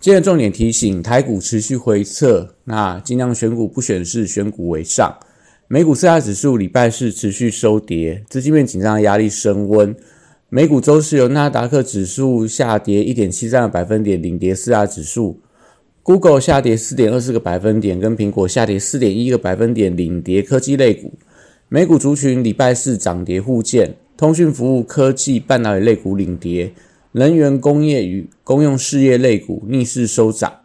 今日重点提醒：台股持续回测，那尽量选股不选市，选股为上。美股四大指数礼拜四持续收跌，资金面紧张的压力升温。美股周四由纳达克指数下跌一点七三个百分点领跌四大指数，Google 下跌四点二四个百分点，跟苹果下跌四点一个百分点领跌科技类股。美股族群礼拜四涨跌互见，通讯服务、科技、半导体类股领跌。能源、工业与公用事业类股逆势收涨，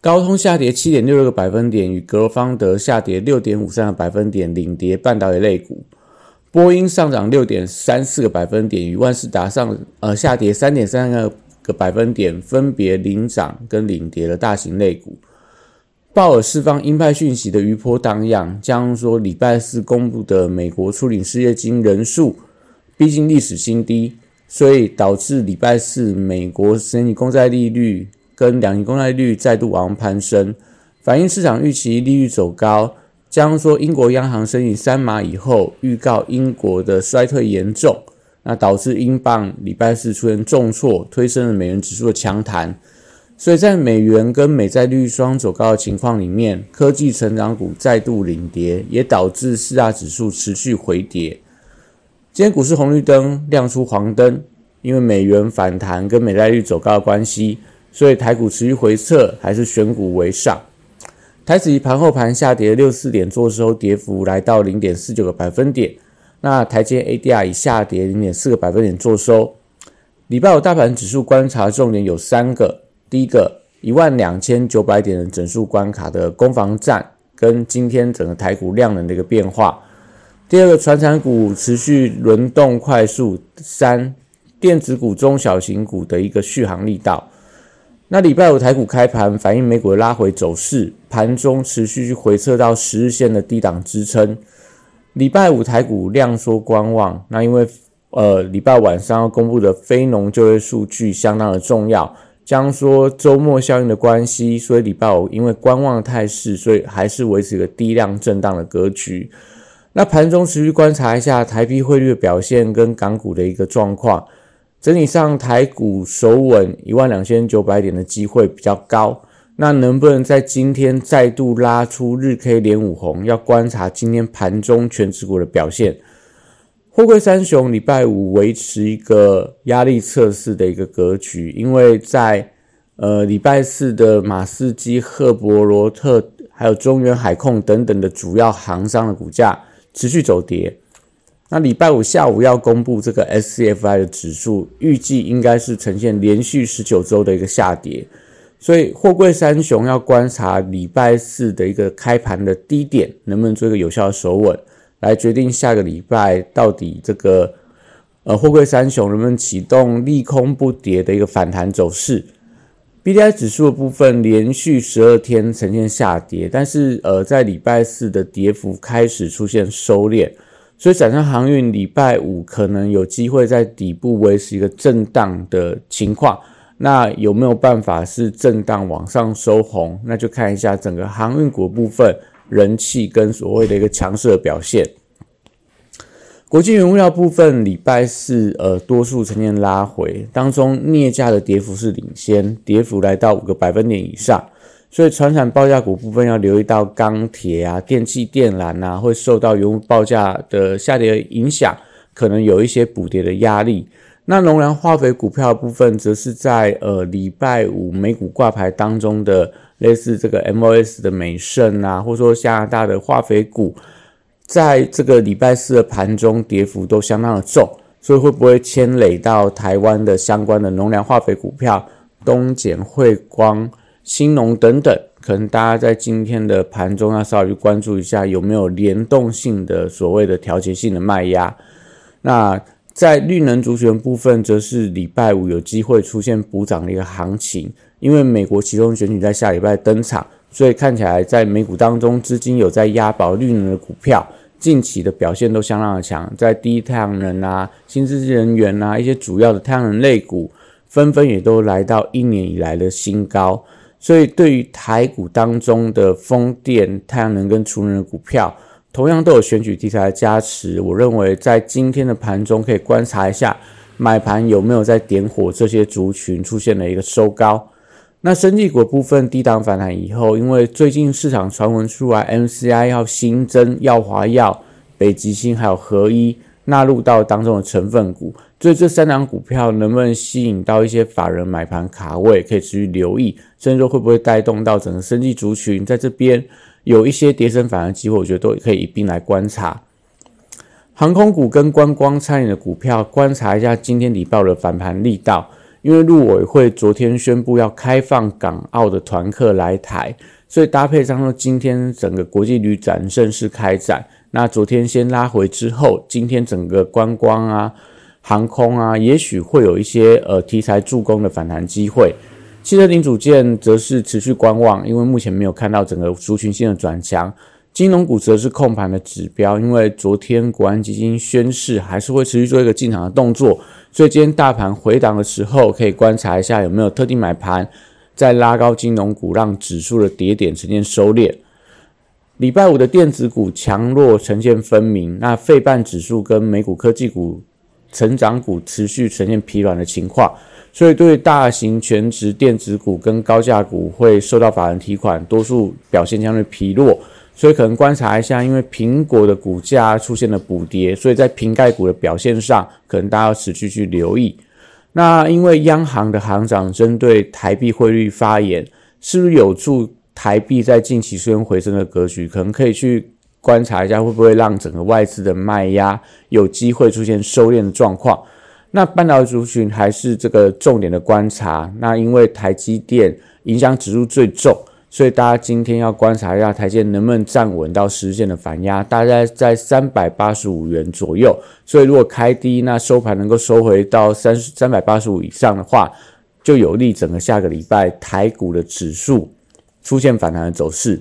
高通下跌七点六六个百分点，与格罗方德下跌六点五三个百分点领跌半导体类股。波音上涨六点三四个百分点，与万事达上呃下跌三点三个个百分点，分别领涨跟领跌的大型类股。鲍尔释放鹰派讯息的余波荡漾，将说礼拜四公布的美国初领失业金人数逼近历史新低。所以导致礼拜四美国十年公债利率跟两年公债利率再度往上攀升，反映市场预期利率走高。将说英国央行升息三码以后，预告英国的衰退严重，那导致英镑礼拜四出现重挫，推升了美元指数的强弹。所以在美元跟美债利率双走高的情况里面，科技成长股再度领跌，也导致四大指数持续回跌。今天股市红绿灯亮出黄灯，因为美元反弹跟美债率走高的关系，所以台股持续回撤，还是选股为上。台指盘后盘下跌六四点，做收跌幅来到零点四九个百分点。那台积 ADR 以下跌零点四个百分点做收。礼拜五大盘指数观察重点有三个：第一个，一万两千九百点的整数关卡的攻防战，跟今天整个台股量能的一个变化。第二个，传产股持续轮动快速；三，电子股、中小型股的一个续航力道。那礼拜五台股开盘反映美股拉回走势，盘中持续去回测到十日线的低档支撑。礼拜五台股量缩观望，那因为呃礼拜晚上要公布的非农就业数据相当的重要，将说周末效应的关系，所以礼拜五因为观望态势，所以还是维持一个低量震荡的格局。那盘中持续观察一下台币汇率的表现跟港股的一个状况，整体上台股守稳一万两千九百点的机会比较高。那能不能在今天再度拉出日 K 连五红？要观察今天盘中全指股的表现。货柜三雄礼拜五维持一个压力测试的一个格局，因为在呃礼拜四的马士基、赫伯罗特还有中原海控等等的主要航商的股价。持续走跌，那礼拜五下午要公布这个 SCFI 的指数，预计应该是呈现连续十九周的一个下跌，所以货柜三雄要观察礼拜四的一个开盘的低点能不能做一个有效的守稳，来决定下个礼拜到底这个呃货柜三雄能不能启动利空不跌的一个反弹走势。B D I 指数的部分连续十二天呈现下跌，但是呃，在礼拜四的跌幅开始出现收敛，所以展商航运礼拜五可能有机会在底部维持一个震荡的情况。那有没有办法是震荡往上收红？那就看一下整个航运股部分人气跟所谓的一个强势的表现。国际原物料部分，礼拜四呃多数呈现拉回，当中镍价的跌幅是领先，跌幅来到五个百分点以上，所以船产报价股部分要留意到钢铁啊、电气电缆啊会受到原物报价的下跌影响，可能有一些补跌的压力。那农粮化肥股票部分，则是在呃礼拜五美股挂牌当中的类似这个 MOS 的美盛啊，或者说加拿大的化肥股。在这个礼拜四的盘中，跌幅都相当的重，所以会不会牵累到台湾的相关的农粮化肥股票，东碱、汇光、新农等等？可能大家在今天的盘中要稍微关注一下，有没有联动性的所谓的调节性的卖压。那在绿能族群部分，则是礼拜五有机会出现补涨的一个行情，因为美国其中选举在下礼拜登场，所以看起来在美股当中，资金有在押宝绿能的股票，近期的表现都相当的强，在低太阳能啊、新资人员啊一些主要的太阳能类股，纷纷也都来到一年以来的新高。所以对于台股当中的风电、太阳能跟储能的股票，同样都有选举题材的加持。我认为在今天的盘中可以观察一下买盘有没有在点火这些族群出现了一个收高。那生技股部分低档反弹以后，因为最近市场传闻出来，MCI 要新增药华药、北极星还有合一纳入到当中的成分股，所以这三档股票能不能吸引到一些法人买盘卡位，可以持续留意，甚至说会不会带动到整个生技族群在这边有一些跌升反弹机会，我觉得都可以一并来观察。航空股跟观光餐饮的股票，观察一下今天礼拜的反盘力道。因为陆委会昨天宣布要开放港澳的团客来台，所以搭配上说今天整个国际旅展正式开展。那昨天先拉回之后，今天整个观光啊、航空啊，也许会有一些呃题材助攻的反弹机会。汽车零组件则是持续观望，因为目前没有看到整个族群性的转强。金融股则是控盘的指标，因为昨天国安基金宣示还是会持续做一个进场的动作。所以今天大盘回档的时候，可以观察一下有没有特定买盘在拉高金融股，让指数的跌点呈现收敛。礼拜五的电子股强弱呈现分明，那费半指数跟美股科技股、成长股持续呈现疲软的情况，所以对大型全值电子股跟高价股会受到法人提款，多数表现相对疲弱。所以可能观察一下，因为苹果的股价出现了补跌，所以在瓶盖股的表现上，可能大家要持续去留意。那因为央行的行长针对台币汇率发言，是不是有助台币在近期出现回升的格局？可能可以去观察一下，会不会让整个外资的卖压有机会出现收敛的状况？那半导体族群还是这个重点的观察。那因为台积电影响指数最重。所以大家今天要观察一下台阶能不能站稳到实线的反压，大概在三百八十五元左右。所以如果开低，那收盘能够收回到三三百八十五以上的话，就有利整个下个礼拜台股的指数出现反弹的走势。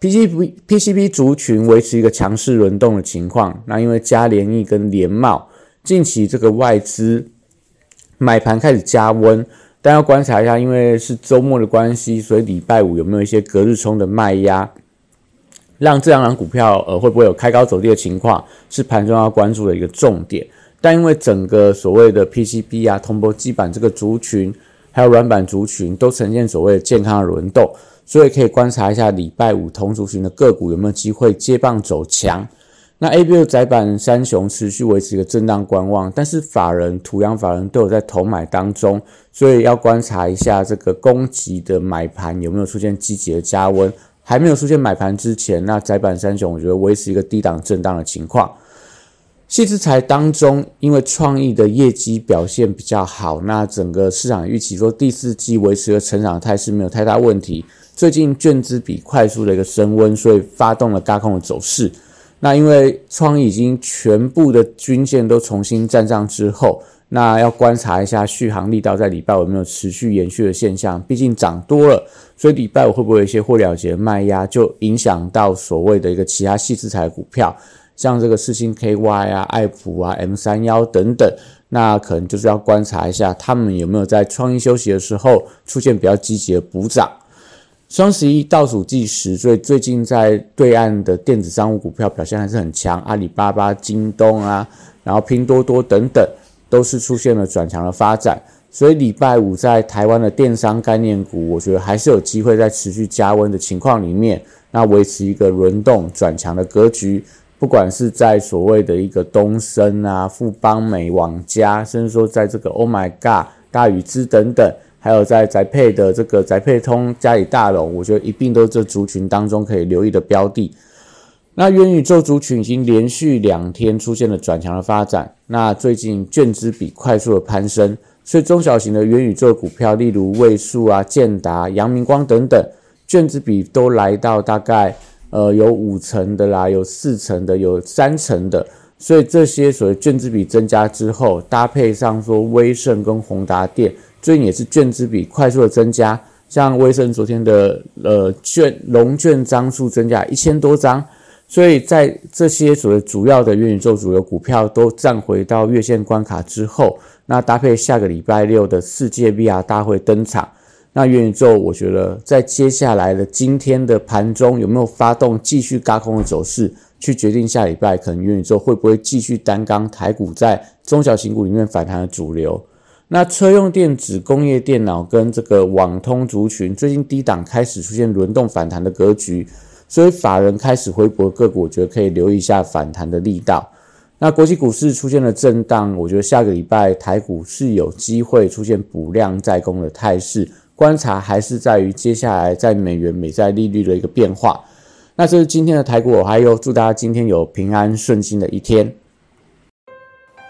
PCB PCB 族群维持一个强势轮动的情况，那因为加联益跟联茂近期这个外资买盘开始加温。但要观察一下，因为是周末的关系，所以礼拜五有没有一些隔日冲的卖压，让这两档股票呃会不会有开高走低的情况，是盘中要关注的一个重点。但因为整个所谓的 PCB 啊、铜箔基板这个族群，还有软板族群都呈现所谓的健康的轮动，所以可以观察一下礼拜五同族群的个股有没有机会接棒走强。那 A、B、U 窄板三雄持续维持一个震荡观望，但是法人、土洋法人都有在投买当中，所以要观察一下这个供给的买盘有没有出现积极的加温。还没有出现买盘之前，那窄板三雄我觉得维持一个低档震荡的情况。细资材当中，因为创意的业绩表现比较好，那整个市场预期说第四季维持一个成长态势没有太大问题。最近券资比快速的一个升温，所以发动了高空的走势。那因为创意已经全部的均线都重新站上之后，那要观察一下续航力道在礼拜五有没有持续延续的现象。毕竟涨多了，所以礼拜五会不会有一些获了结卖压，就影响到所谓的一个其他细资材股票，像这个四星 KY 啊、爱普啊、M 三幺等等，那可能就是要观察一下他们有没有在创意休息的时候出现比较积极的补涨。双十一倒数计时，所以最近在对岸的电子商务股票表现还是很强，阿里巴巴、京东啊，然后拼多多等等，都是出现了转强的发展。所以礼拜五在台湾的电商概念股，我觉得还是有机会在持续加温的情况里面，那维持一个轮动转强的格局。不管是在所谓的一个东升啊、富邦美、网家，甚至说在这个 Oh My God、大宇资等等。还有在宅配的这个宅配通、嘉里大龙，我觉得一并都是这族群当中可以留意的标的。那元宇宙族群已经连续两天出现了转强的发展，那最近券资比快速的攀升，所以中小型的元宇宙股票，例如位数啊、建达、阳明光等等，券资比都来到大概呃有五成的啦，有四成的，有三成的，所以这些所谓券资比增加之后，搭配上说威盛跟宏达电。最近也是券资比快速的增加，像威盛昨天的呃券龙券张数增加一千多张，所以在这些所谓主要的元宇宙主流股票都站回到月线关卡之后，那搭配下个礼拜六的世界 VR 大会登场，那元宇宙我觉得在接下来的今天的盘中有没有发动继续高空的走势？去决定下礼拜可能元宇宙会不会继续担纲台股在中小型股里面反弹的主流。那车用电子、工业电脑跟这个网通族群最近低档开始出现轮动反弹的格局，所以法人开始回补个股，我觉得可以留意一下反弹的力道。那国际股市出现了震荡，我觉得下个礼拜台股是有机会出现补量再攻的态势。观察还是在于接下来在美元美债利率的一个变化。那这是今天的台股，我还有祝大家今天有平安顺心的一天。